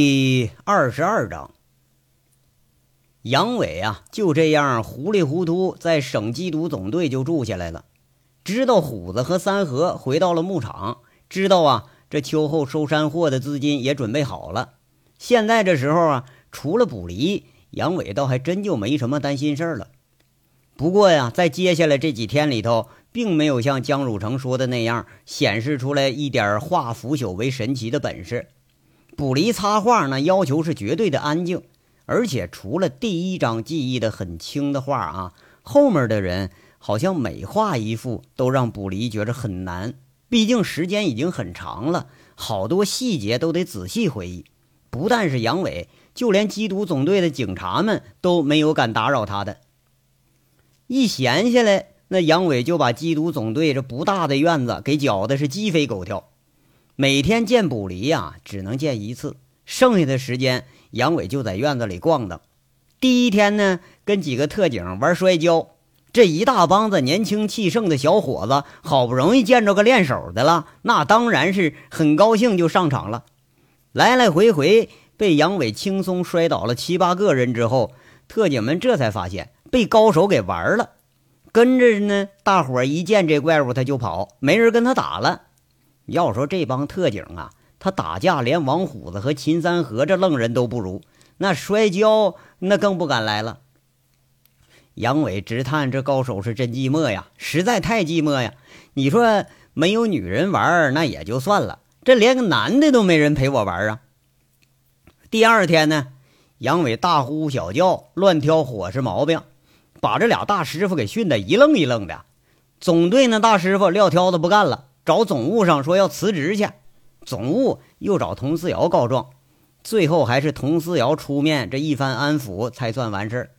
第二十二章，杨伟啊，就这样糊里糊涂在省缉毒总队就住下来了。知道虎子和三河回到了牧场，知道啊，这秋后收山货的资金也准备好了。现在这时候啊，除了捕离，杨伟倒还真就没什么担心事了。不过呀，在接下来这几天里头，并没有像江汝成说的那样显示出来一点化腐朽为神奇的本事。卜离插画呢，要求是绝对的安静，而且除了第一张记忆的很清的画啊，后面的人好像每画一幅都让卜离觉着很难。毕竟时间已经很长了，好多细节都得仔细回忆。不但是杨伟，就连缉毒总队的警察们都没有敢打扰他的。一闲下来，那杨伟就把缉毒总队这不大的院子给搅的是鸡飞狗跳。每天见卜离呀，只能见一次。剩下的时间，杨伟就在院子里逛荡。第一天呢，跟几个特警玩摔跤。这一大帮子年轻气盛的小伙子，好不容易见着个练手的了，那当然是很高兴，就上场了。来来回回被杨伟轻松摔倒了七八个人之后，特警们这才发现被高手给玩了。跟着呢，大伙一见这怪物他就跑，没人跟他打了。要说这帮特警啊，他打架连王虎子和秦三河这愣人都不如，那摔跤那更不敢来了。杨伟直叹这高手是真寂寞呀，实在太寂寞呀！你说没有女人玩那也就算了，这连个男的都没人陪我玩啊。第二天呢，杨伟大呼小叫，乱挑伙食毛病，把这俩大师傅给训得一愣一愣的。总队那大师傅撂挑子不干了。找总务上说要辞职去，总务又找佟思瑶告状，最后还是佟思瑶出面这一番安抚才算完事儿。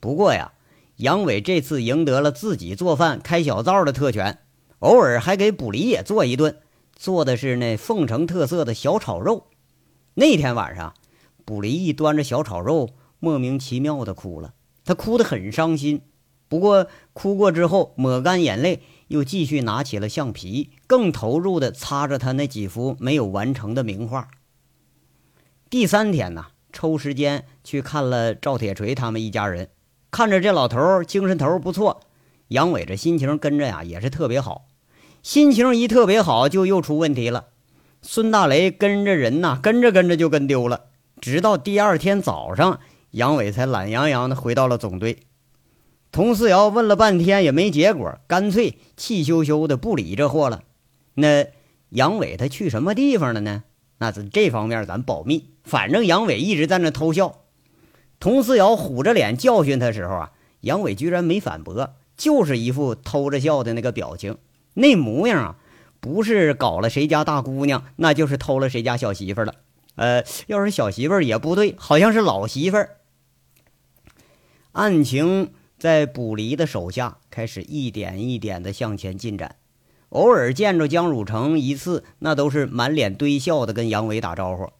不过呀，杨伟这次赢得了自己做饭开小灶的特权，偶尔还给卜离也做一顿，做的是那凤城特色的小炒肉。那天晚上，卜离一端着小炒肉，莫名其妙的哭了，他哭得很伤心。不过哭过之后，抹干眼泪。又继续拿起了橡皮，更投入地擦着他那几幅没有完成的名画。第三天呢，抽时间去看了赵铁锤他们一家人，看着这老头精神头不错，杨伟这心情跟着呀也是特别好。心情一特别好，就又出问题了。孙大雷跟着人呐，跟着跟着就跟丢了，直到第二天早上，杨伟才懒洋洋地回到了总队。佟思瑶问了半天也没结果，干脆气羞羞的不理这货了。那杨伟他去什么地方了呢？那这这方面咱保密。反正杨伟一直在那偷笑。佟思瑶虎着脸教训他时候啊，杨伟居然没反驳，就是一副偷着笑的那个表情，那模样啊，不是搞了谁家大姑娘，那就是偷了谁家小媳妇了。呃，要是小媳妇也不对，好像是老媳妇儿。案情。在卜离的手下开始一点一点的向前进展，偶尔见着江汝成一次，那都是满脸堆笑的跟杨伟打招呼，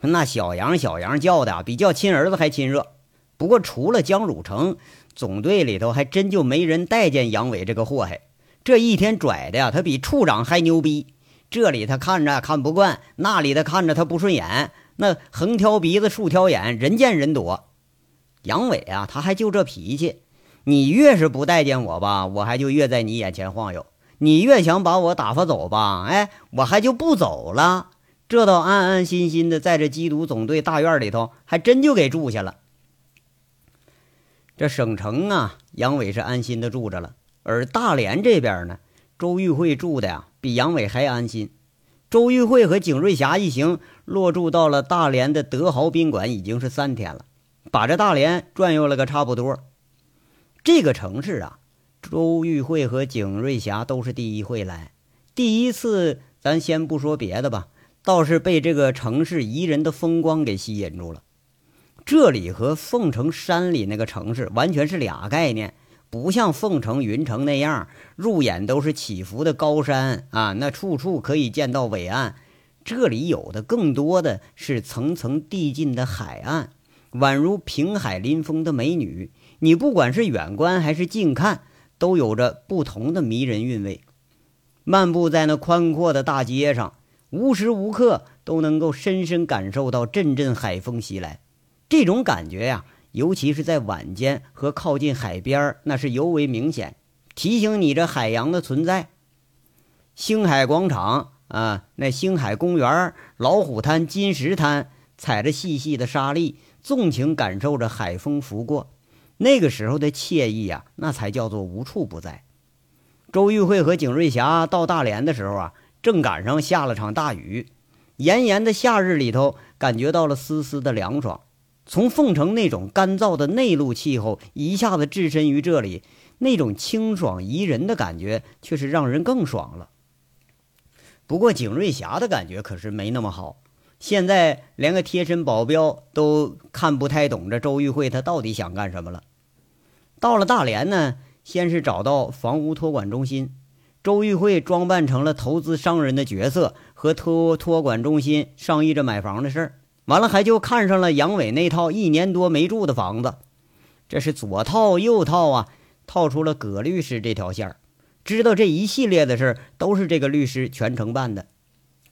那小杨小杨叫的比叫亲儿子还亲热。不过除了江汝成，总队里头还真就没人待见杨伟这个祸害。这一天拽的呀，他比处长还牛逼。这里他看着看不惯，那里他看着他不顺眼，那横挑鼻子竖挑眼，人见人躲。杨伟啊，他还就这脾气。你越是不待见我吧，我还就越在你眼前晃悠；你越想把我打发走吧，哎，我还就不走了。这倒安安心心的在这缉毒总队大院里头，还真就给住下了。这省城啊，杨伟是安心的住着了，而大连这边呢，周玉慧住的呀，比杨伟还安心。周玉慧和景瑞霞一行落住到了大连的德豪宾馆，已经是三天了，把这大连转悠了个差不多。这个城市啊，周玉慧和景瑞霞都是第一回来。第一次，咱先不说别的吧，倒是被这个城市宜人的风光给吸引住了。这里和凤城山里那个城市完全是俩概念，不像凤城、云城那样，入眼都是起伏的高山啊，那处处可以见到伟岸。这里有的更多的是层层递进的海岸，宛如平海临风的美女。你不管是远观还是近看，都有着不同的迷人韵味。漫步在那宽阔的大街上，无时无刻都能够深深感受到阵阵海风袭来。这种感觉呀，尤其是在晚间和靠近海边那是尤为明显，提醒你这海洋的存在。星海广场啊，那星海公园、老虎滩、金石滩，踩着细细的沙粒，纵情感受着海风拂过，那个时候的惬意啊，那才叫做无处不在。周玉慧和景瑞霞到大连的时候啊，正赶上下了场大雨，炎炎的夏日里头，感觉到了丝丝的凉爽。从凤城那种干燥的内陆气候一下子置身于这里，那种清爽宜人的感觉却是让人更爽了。不过景瑞霞的感觉可是没那么好，现在连个贴身保镖都看不太懂这周玉慧她到底想干什么了。到了大连呢，先是找到房屋托管中心，周玉慧装扮成了投资商人的角色，和托托管中心商议着买房的事儿。完了，还就看上了杨伟那套一年多没住的房子，这是左套右套啊，套出了葛律师这条线儿。知道这一系列的事儿都是这个律师全程办的，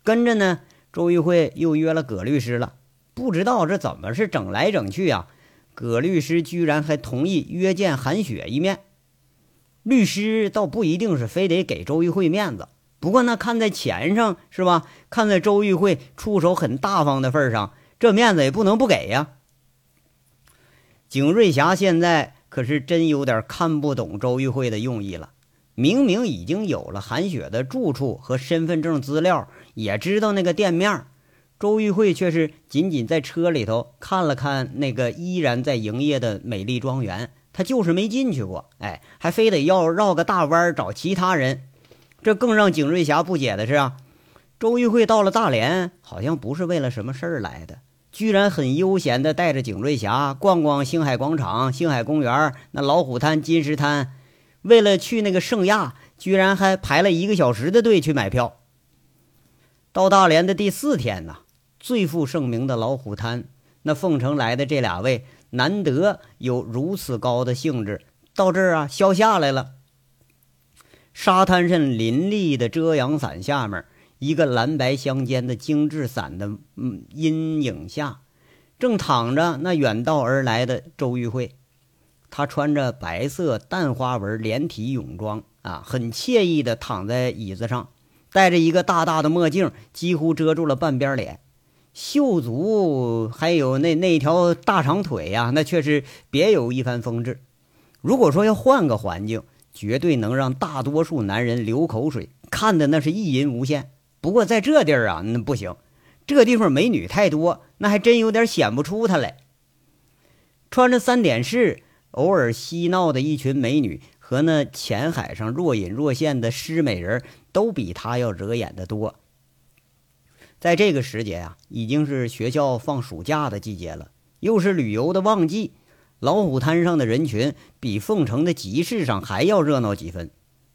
跟着呢，周玉慧又约了葛律师了。不知道这怎么是整来整去啊？葛律师居然还同意约见韩雪一面。律师倒不一定是非得给周玉慧面子，不过那看在钱上是吧？看在周玉慧出手很大方的份上，这面子也不能不给呀。景瑞霞现在可是真有点看不懂周玉慧的用意了。明明已经有了韩雪的住处和身份证资料，也知道那个店面，周玉慧却是仅仅在车里头看了看那个依然在营业的美丽庄园，她就是没进去过。哎，还非得要绕个大弯找其他人。这更让景瑞霞不解的是啊，周玉慧到了大连，好像不是为了什么事儿来的，居然很悠闲的带着景瑞霞逛逛星海广场、星海公园、那老虎滩、金石滩。为了去那个圣亚，居然还排了一个小时的队去买票。到大连的第四天呢，最负盛名的老虎滩，那凤城来的这俩位难得有如此高的兴致，到这儿啊消夏来了。沙滩上林立的遮阳伞下面，一个蓝白相间的精致伞的嗯阴影下，正躺着那远道而来的周玉慧。他穿着白色淡花纹连体泳装啊，很惬意地躺在椅子上，戴着一个大大的墨镜，几乎遮住了半边脸。秀足还有那那条大长腿呀，那却是别有一番风致。如果说要换个环境，绝对能让大多数男人流口水，看的那是意淫无限。不过在这地儿啊，那不行，这地方美女太多，那还真有点显不出她来。穿着三点式。偶尔嬉闹的一群美女和那浅海上若隐若现的诗美人，都比他要惹眼的多。在这个时节啊，已经是学校放暑假的季节了，又是旅游的旺季，老虎滩上的人群比凤城的集市上还要热闹几分。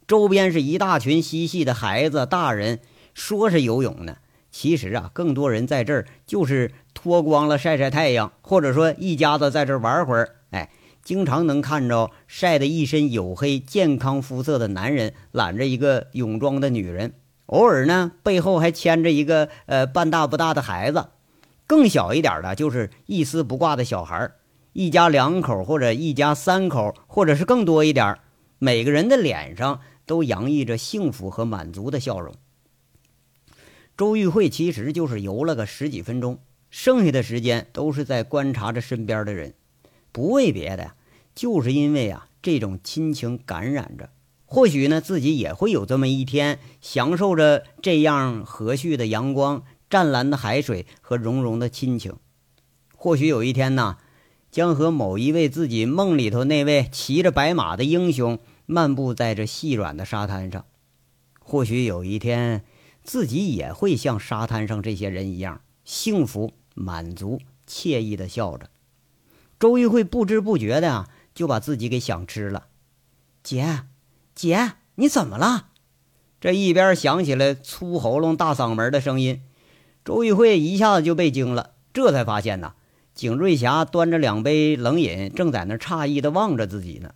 周边是一大群嬉戏的孩子、大人，说是游泳呢，其实啊，更多人在这儿就是脱光了晒晒太阳，或者说一家子在这儿玩会儿。哎。经常能看着晒得一身黝黑、健康肤色的男人揽着一个泳装的女人，偶尔呢背后还牵着一个呃半大不大的孩子，更小一点的就是一丝不挂的小孩一家两口或者一家三口，或者是更多一点每个人的脸上都洋溢着幸福和满足的笑容。周玉慧其实就是游了个十几分钟，剩下的时间都是在观察着身边的人，不为别的。就是因为啊，这种亲情感染着，或许呢，自己也会有这么一天，享受着这样和煦的阳光、湛蓝的海水和融融的亲情。或许有一天呢，将和某一位自己梦里头那位骑着白马的英雄漫步在这细软的沙滩上。或许有一天，自己也会像沙滩上这些人一样，幸福、满足、惬意的笑着。周玉慧不知不觉的啊。就把自己给想吃了，姐，姐，你怎么了？这一边响起来粗喉咙、大嗓门的声音，周玉慧一下子就被惊了，这才发现呐，景瑞霞端着两杯冷饮，正在那诧异的望着自己呢。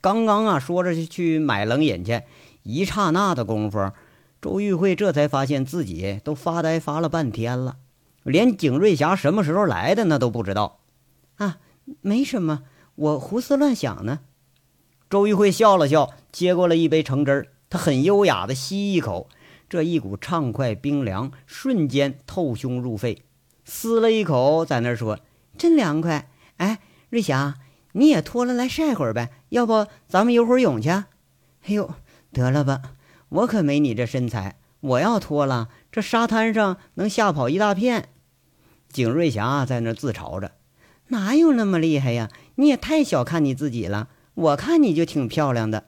刚刚啊，说着去买冷饮去，一刹那的功夫，周玉慧这才发现自己都发呆发了半天了，连景瑞霞什么时候来的那都不知道。啊，没什么，我胡思乱想呢。周玉慧笑了笑，接过了一杯橙汁儿，她很优雅的吸一口，这一股畅快冰凉瞬间透胸入肺，撕了一口，在那说：“真凉快。”哎，瑞霞，你也脱了来晒会儿呗？要不咱们游会儿泳去？哎呦，得了吧，我可没你这身材，我要脱了，这沙滩上能吓跑一大片。景瑞霞在那自嘲着：“哪有那么厉害呀？你也太小看你自己了。”我看你就挺漂亮的，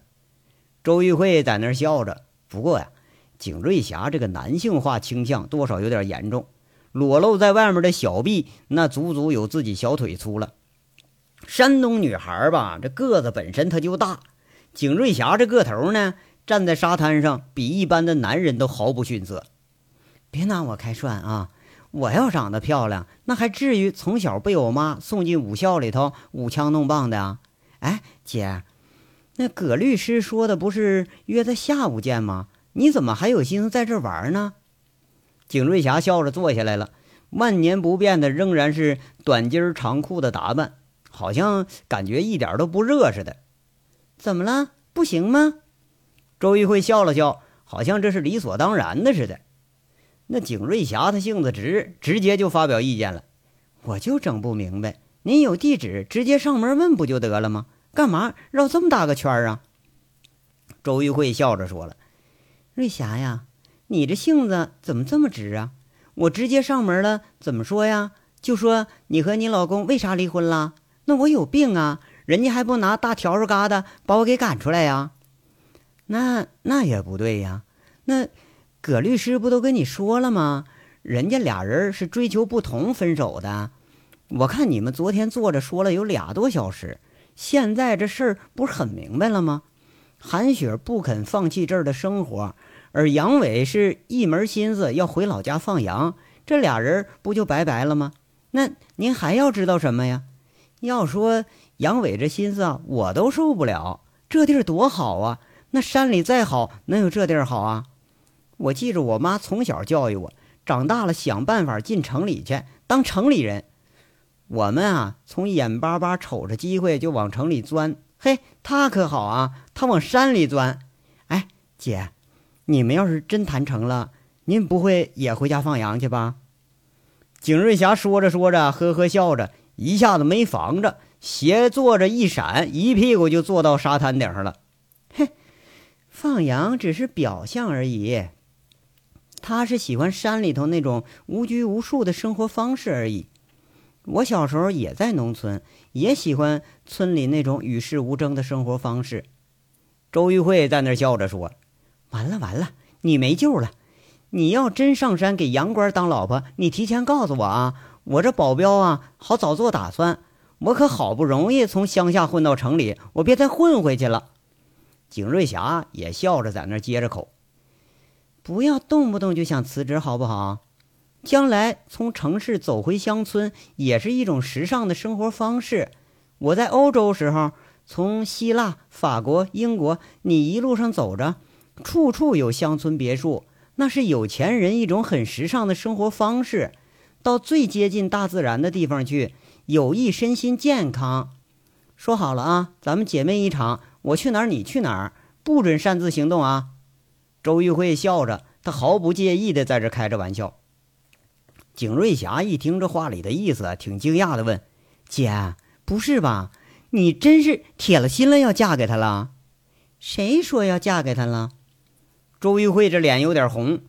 周玉慧在那儿笑着。不过呀，景瑞霞这个男性化倾向多少有点严重，裸露在外面的小臂那足足有自己小腿粗了。山东女孩吧，这个子本身她就大，景瑞霞这个头呢，站在沙滩上比一般的男人都毫不逊色。别拿我开涮啊！我要长得漂亮，那还至于从小被我妈送进武校里头舞枪弄棒的啊？哎，姐，那葛律师说的不是约在下午见吗？你怎么还有心思在这玩呢？景瑞霞笑着坐下来了，万年不变的仍然是短襟长裤的打扮，好像感觉一点都不热似的。怎么了？不行吗？周玉慧笑了笑，好像这是理所当然的似的。那景瑞霞她性子直，直接就发表意见了。我就整不明白。您有地址，直接上门问不就得了吗？干嘛绕这么大个圈啊？周玉慧笑着说了：“瑞霞呀，你这性子怎么这么直啊？我直接上门了，怎么说呀？就说你和你老公为啥离婚了？那我有病啊？人家还不拿大笤帚疙瘩把我给赶出来呀？那那也不对呀。那葛律师不都跟你说了吗？人家俩人是追求不同分手的。”我看你们昨天坐着说了有俩多小时，现在这事儿不是很明白了吗？韩雪不肯放弃这儿的生活，而杨伟是一门心思要回老家放羊，这俩人不就拜拜了吗？那您还要知道什么呀？要说杨伟这心思啊，我都受不了。这地儿多好啊，那山里再好，能有这地儿好啊？我记着我妈从小教育我，长大了想办法进城里去当城里人。我们啊，从眼巴巴瞅着机会就往城里钻。嘿，他可好啊，他往山里钻。哎，姐，你们要是真谈成了，您不会也回家放羊去吧？景瑞霞说着说着，呵呵笑着，一下子没防着，斜坐着一闪，一屁股就坐到沙滩顶上了。嘿，放羊只是表象而已，他是喜欢山里头那种无拘无束的生活方式而已。我小时候也在农村，也喜欢村里那种与世无争的生活方式。周玉慧在那笑着说：“完了完了，你没救了！你要真上山给杨官当老婆，你提前告诉我啊，我这保镖啊好早做打算。我可好不容易从乡下混到城里，我别再混回去了。”景瑞霞也笑着在那接着口：“不要动不动就想辞职，好不好？”将来从城市走回乡村也是一种时尚的生活方式。我在欧洲时候，从希腊、法国、英国，你一路上走着，处处有乡村别墅，那是有钱人一种很时尚的生活方式。到最接近大自然的地方去，有益身心健康。说好了啊，咱们姐妹一场，我去哪儿你去哪儿，不准擅自行动啊！周玉慧笑着，她毫不介意的在这开着玩笑。景瑞霞一听这话里的意思，挺惊讶的，问：“姐，不是吧？你真是铁了心了要嫁给他了？谁说要嫁给他了？”周玉慧这脸有点红，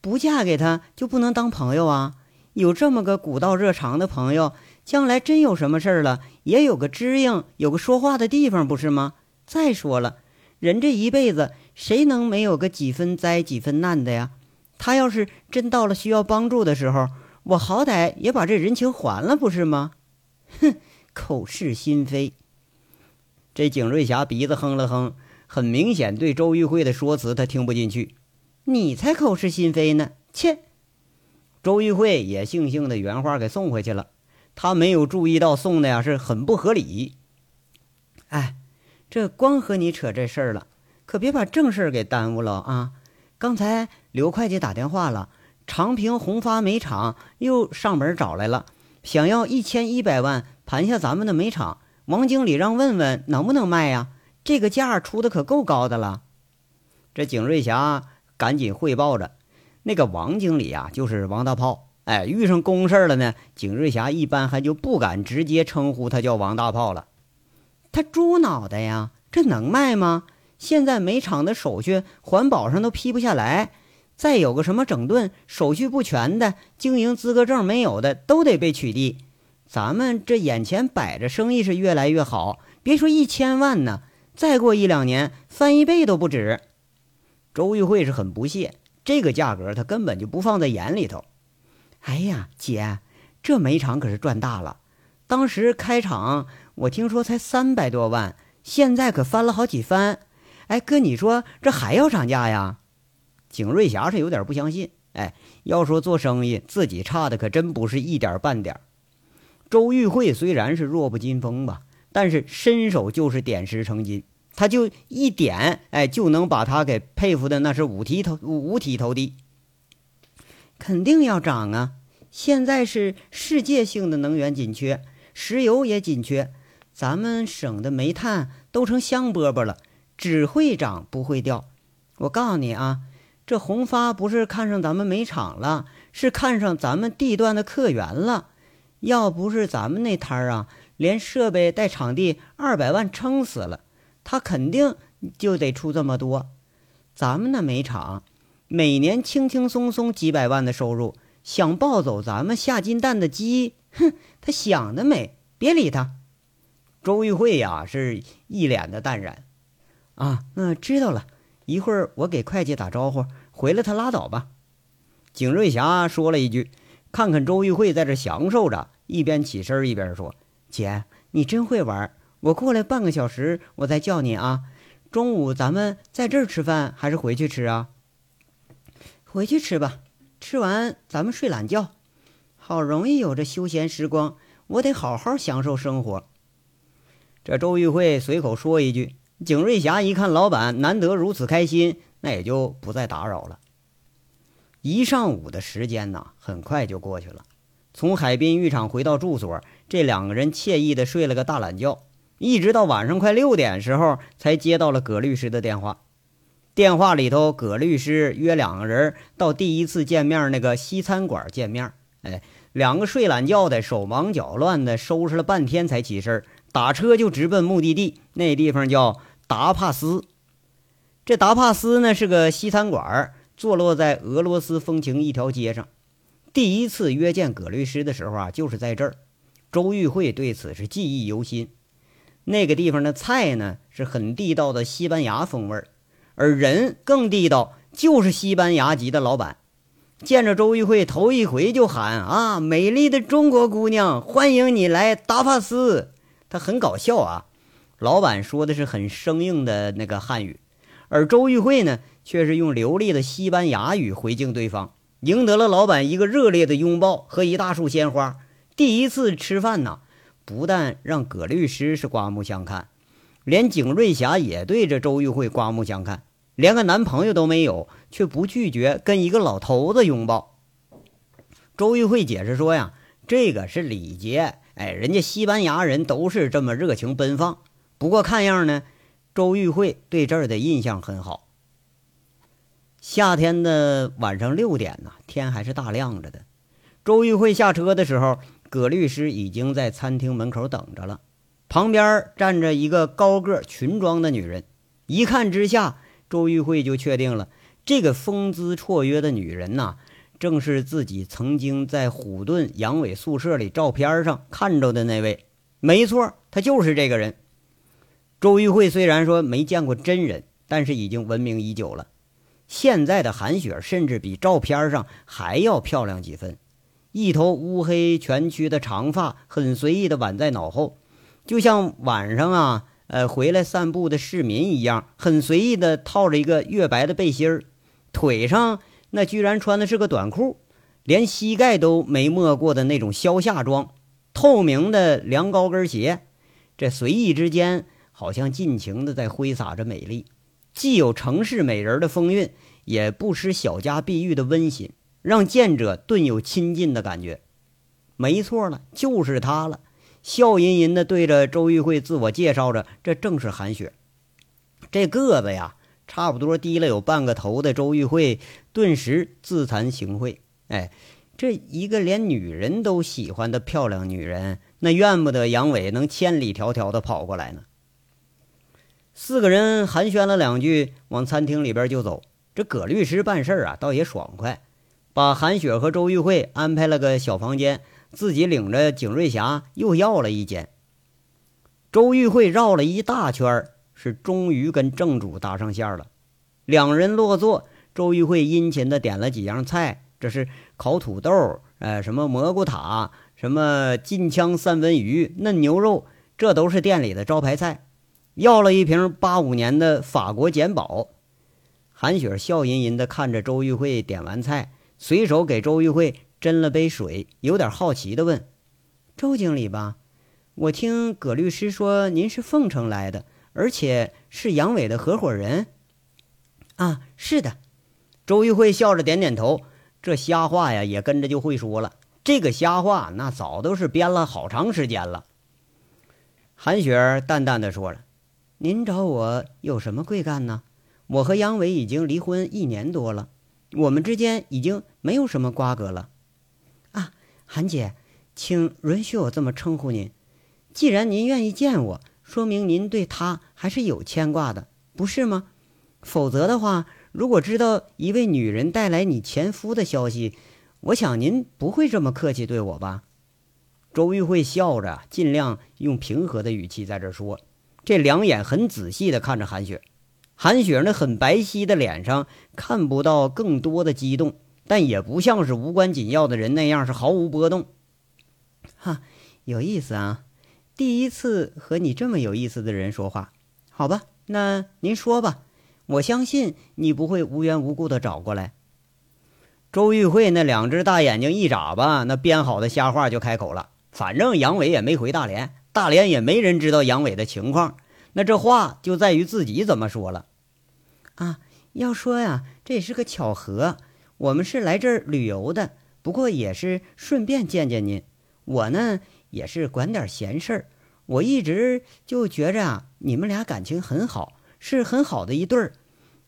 不嫁给他就不能当朋友啊？有这么个古道热肠的朋友，将来真有什么事儿了，也有个知应，有个说话的地方，不是吗？再说了，人这一辈子，谁能没有个几分灾几分难的呀？他要是真到了需要帮助的时候，我好歹也把这人情还了，不是吗？哼，口是心非。这景瑞霞鼻子哼了哼，很明显对周玉慧的说辞他听不进去。你才口是心非呢！切。周玉慧也悻悻的原话给送回去了。他没有注意到送的呀是很不合理。哎，这光和你扯这事儿了，可别把正事给耽误了啊！刚才刘会计打电话了，长平宏发煤厂又上门找来了，想要一千一百万盘下咱们的煤厂。王经理让问问能不能卖呀？这个价出的可够高的了。这景瑞霞赶紧汇报着，那个王经理啊，就是王大炮。哎，遇上公事了呢，景瑞霞一般还就不敢直接称呼他叫王大炮了。他猪脑袋呀，这能卖吗？现在煤厂的手续环保上都批不下来，再有个什么整顿手续不全的，经营资格证没有的，都得被取缔。咱们这眼前摆着，生意是越来越好，别说一千万呢，再过一两年翻一倍都不止。周玉慧是很不屑，这个价格他根本就不放在眼里头。哎呀，姐，这煤厂可是赚大了。当时开厂，我听说才三百多万，现在可翻了好几番。哎，哥，你说这还要涨价呀？景瑞霞是有点不相信。哎，要说做生意，自己差的可真不是一点半点。周玉慧虽然是弱不禁风吧，但是伸手就是点石成金，他就一点，哎，就能把他给佩服的那是五体投五体投地。肯定要涨啊！现在是世界性的能源紧缺，石油也紧缺，咱们省的煤炭都成香饽饽了，只会涨不会掉。我告诉你啊，这宏发不是看上咱们煤厂了，是看上咱们地段的客源了。要不是咱们那摊儿啊，连设备带场地二百万撑死了，他肯定就得出这么多。咱们那煤厂。每年轻轻松松几百万的收入，想抱走咱们下金蛋的鸡，哼，他想得美！别理他。周玉慧呀，是一脸的淡然。啊，那知道了。一会儿我给会计打招呼，回来他拉倒吧。景瑞霞说了一句：“看看周玉慧在这享受着。”一边起身一边说：“姐，你真会玩。我过来半个小时，我再叫你啊。中午咱们在这儿吃饭，还是回去吃啊？”回去吃吧，吃完咱们睡懒觉。好容易有这休闲时光，我得好好享受生活。这周玉慧随口说一句，景瑞霞一看老板难得如此开心，那也就不再打扰了。一上午的时间呢，很快就过去了。从海滨浴场回到住所，这两个人惬意的睡了个大懒觉，一直到晚上快六点时候，才接到了葛律师的电话。电话里头，葛律师约两个人到第一次见面那个西餐馆见面。哎，两个睡懒觉的，手忙脚乱的收拾了半天才起身，打车就直奔目的地。那地方叫达帕斯。这达帕斯呢是个西餐馆，坐落在俄罗斯风情一条街上。第一次约见葛律师的时候啊，就是在这儿。周玉慧对此是记忆犹新。那个地方的菜呢是很地道的西班牙风味儿。而人更地道，就是西班牙籍的老板。见着周玉慧，头一回就喊：“啊，美丽的中国姑娘，欢迎你来达帕斯。”他很搞笑啊。老板说的是很生硬的那个汉语，而周玉慧呢，却是用流利的西班牙语回敬对方，赢得了老板一个热烈的拥抱和一大束鲜花。第一次吃饭呢，不但让葛律师是刮目相看。连景瑞霞也对着周玉慧刮目相看，连个男朋友都没有，却不拒绝跟一个老头子拥抱。周玉慧解释说：“呀，这个是礼节，哎，人家西班牙人都是这么热情奔放。不过看样呢，周玉慧对这儿的印象很好。”夏天的晚上六点呢，天还是大亮着的。周玉慧下车的时候，葛律师已经在餐厅门口等着了。旁边站着一个高个裙装的女人，一看之下，周玉慧就确定了，这个风姿绰约的女人呐，正是自己曾经在虎盾杨伟宿舍里照片上看着的那位。没错，她就是这个人。周玉慧虽然说没见过真人，但是已经闻名已久了。现在的韩雪甚至比照片上还要漂亮几分，一头乌黑蜷曲的长发，很随意的挽在脑后。就像晚上啊，呃，回来散步的市民一样，很随意的套着一个月白的背心儿，腿上那居然穿的是个短裤，连膝盖都没没过的那种消夏装，透明的凉高跟鞋，这随意之间好像尽情的在挥洒着美丽，既有城市美人的风韵，也不失小家碧玉的温馨，让见者顿有亲近的感觉。没错了，就是她了，笑吟吟的对着周玉慧自我介绍着，这正是韩雪。这个子呀，差不多低了有半个头的周玉慧，顿时自惭形秽。哎，这一个连女人都喜欢的漂亮女人，那怨不得杨伟能千里迢迢的跑过来呢。四个人寒暄了两句，往餐厅里边就走。这葛律师办事啊，倒也爽快，把韩雪和周玉慧安排了个小房间，自己领着景瑞霞又要了一间。周玉慧绕了一大圈，是终于跟正主搭上线了。两人落座，周玉慧殷勤的点了几样菜，这是烤土豆，呃，什么蘑菇塔，什么金枪三文鱼、嫩牛肉，这都是店里的招牌菜。要了一瓶八五年的法国简宝，韩雪笑吟吟地看着周玉慧点完菜，随手给周玉慧斟了杯水，有点好奇地问：“周经理吧，我听葛律师说您是凤城来的，而且是杨伟的合伙人。”“啊，是的。”周玉慧笑着点点头，这瞎话呀也跟着就会说了。这个瞎话那早都是编了好长时间了。韩雪淡淡的说了。您找我有什么贵干呢？我和杨伟已经离婚一年多了，我们之间已经没有什么瓜葛了。啊，韩姐，请允许我这么称呼您。既然您愿意见我，说明您对他还是有牵挂的，不是吗？否则的话，如果知道一位女人带来你前夫的消息，我想您不会这么客气对我吧？周玉慧笑着，尽量用平和的语气在这说。这两眼很仔细地看着韩雪，韩雪那很白皙的脸上看不到更多的激动，但也不像是无关紧要的人那样是毫无波动。哈，有意思啊！第一次和你这么有意思的人说话，好吧？那您说吧，我相信你不会无缘无故的找过来。周玉慧那两只大眼睛一眨巴，那编好的瞎话就开口了。反正杨伟也没回大连。大连也没人知道杨伟的情况，那这话就在于自己怎么说了。啊，要说呀，这也是个巧合。我们是来这儿旅游的，不过也是顺便见见您。我呢，也是管点闲事儿。我一直就觉着啊，你们俩感情很好，是很好的一对儿。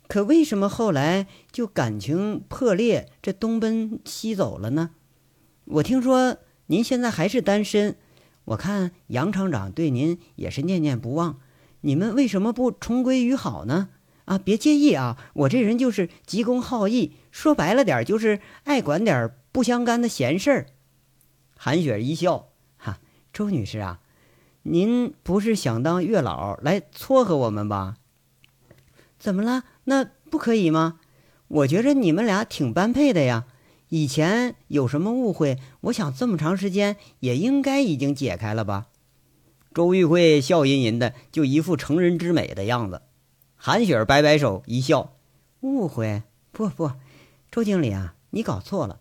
可为什么后来就感情破裂，这东奔西走了呢？我听说您现在还是单身。我看杨厂长对您也是念念不忘，你们为什么不重归于好呢？啊，别介意啊，我这人就是急公好义，说白了点就是爱管点不相干的闲事儿。韩雪一笑，哈，周女士啊，您不是想当月老来撮合我们吧？怎么了？那不可以吗？我觉着你们俩挺般配的呀。以前有什么误会？我想这么长时间也应该已经解开了吧？周玉慧笑吟吟的，就一副成人之美的样子。韩雪儿摆摆手一笑：“误会？不不，周经理啊，你搞错了，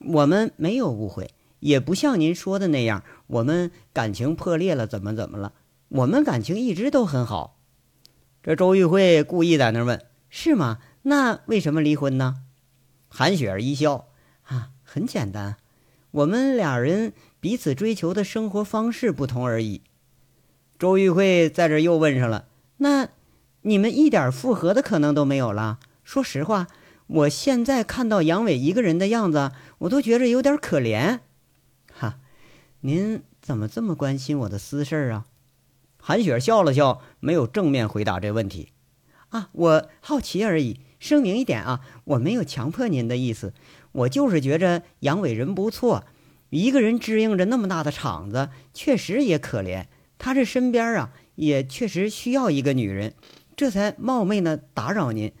我们没有误会，也不像您说的那样，我们感情破裂了，怎么怎么了？我们感情一直都很好。”这周玉慧故意在那问：“是吗？那为什么离婚呢？”韩雪儿一笑。很简单，我们俩人彼此追求的生活方式不同而已。周玉慧在这又问上了：“那你们一点复合的可能都没有了？”说实话，我现在看到杨伟一个人的样子，我都觉着有点可怜。哈，您怎么这么关心我的私事啊？韩雪笑了笑，没有正面回答这问题。啊，我好奇而已。声明一点啊，我没有强迫您的意思。我就是觉着杨伟人不错，一个人支应着那么大的场子，确实也可怜。他这身边啊，也确实需要一个女人，这才冒昧呢打扰您。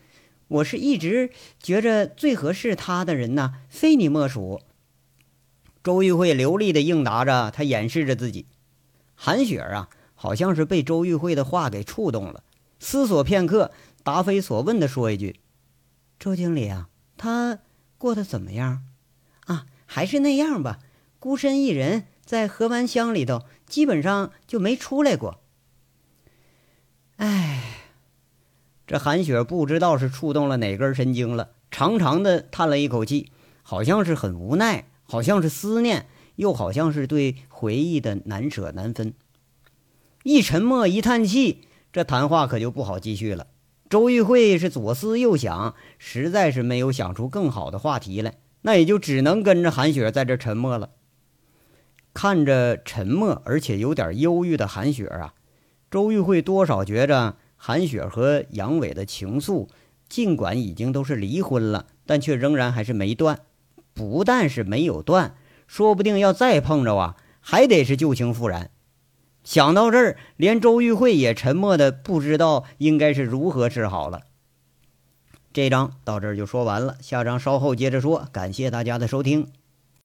我是一直觉着最合适他的人呢，非你莫属。周玉慧流利的应答着，她掩饰着自己。韩雪啊，好像是被周玉慧的话给触动了，思索片刻，答非所问的说一句：“周经理啊，他。”过得怎么样？啊，还是那样吧，孤身一人在河湾乡里头，基本上就没出来过。哎，这韩雪不知道是触动了哪根神经了，长长的叹了一口气，好像是很无奈，好像是思念，又好像是对回忆的难舍难分。一沉默，一叹气，这谈话可就不好继续了。周玉慧是左思右想，实在是没有想出更好的话题来，那也就只能跟着韩雪在这沉默了。看着沉默而且有点忧郁的韩雪啊，周玉慧多少觉着韩雪和杨伟的情愫，尽管已经都是离婚了，但却仍然还是没断。不但是没有断，说不定要再碰着啊，还得是旧情复燃。想到这儿，连周玉慧也沉默的不知道应该是如何是好了。这章到这儿就说完了，下章稍后接着说。感谢大家的收听。